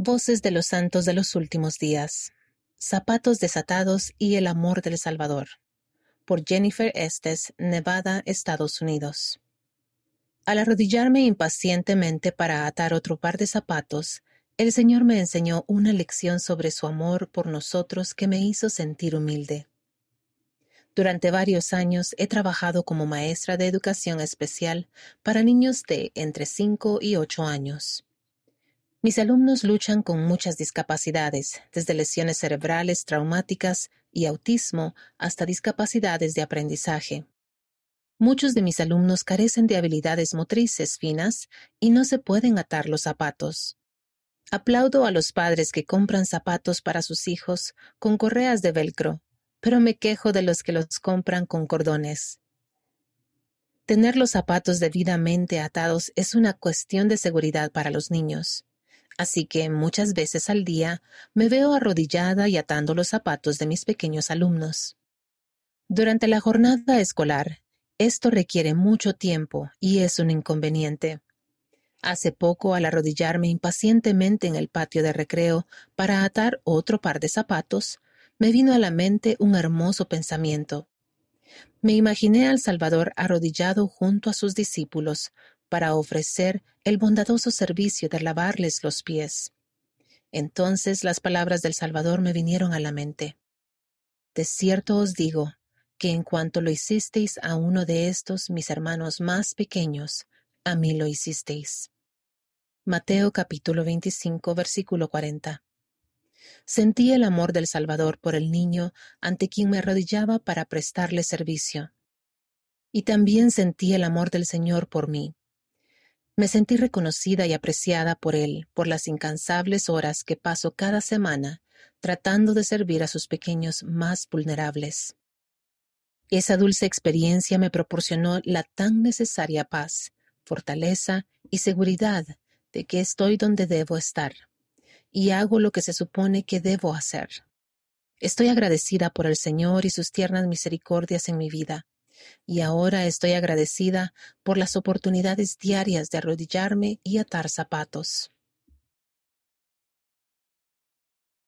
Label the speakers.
Speaker 1: Voces de los Santos de los Últimos Días. Zapatos desatados y el amor del Salvador. Por Jennifer Estes, Nevada, Estados Unidos. Al arrodillarme impacientemente para atar otro par de zapatos, el Señor me enseñó una lección sobre su amor por nosotros que me hizo sentir humilde. Durante varios años he trabajado como maestra de educación especial para niños de entre 5 y 8 años. Mis alumnos luchan con muchas discapacidades, desde lesiones cerebrales traumáticas y autismo hasta discapacidades de aprendizaje. Muchos de mis alumnos carecen de habilidades motrices finas y no se pueden atar los zapatos. Aplaudo a los padres que compran zapatos para sus hijos con correas de velcro, pero me quejo de los que los compran con cordones. Tener los zapatos debidamente atados es una cuestión de seguridad para los niños así que muchas veces al día me veo arrodillada y atando los zapatos de mis pequeños alumnos. Durante la jornada escolar, esto requiere mucho tiempo y es un inconveniente. Hace poco, al arrodillarme impacientemente en el patio de recreo para atar otro par de zapatos, me vino a la mente un hermoso pensamiento. Me imaginé al Salvador arrodillado junto a sus discípulos, para ofrecer el bondadoso servicio de lavarles los pies. Entonces las palabras del Salvador me vinieron a la mente. De cierto os digo, que en cuanto lo hicisteis a uno de estos mis hermanos más pequeños, a mí lo hicisteis. Mateo capítulo 25 versículo 40. Sentí el amor del Salvador por el niño ante quien me arrodillaba para prestarle servicio. Y también sentí el amor del Señor por mí, me sentí reconocida y apreciada por él por las incansables horas que paso cada semana tratando de servir a sus pequeños más vulnerables. Esa dulce experiencia me proporcionó la tan necesaria paz, fortaleza y seguridad de que estoy donde debo estar y hago lo que se supone que debo hacer. Estoy agradecida por el Señor y sus tiernas misericordias en mi vida, y ahora estoy agradecida por las oportunidades diarias de arrodillarme y atar zapatos.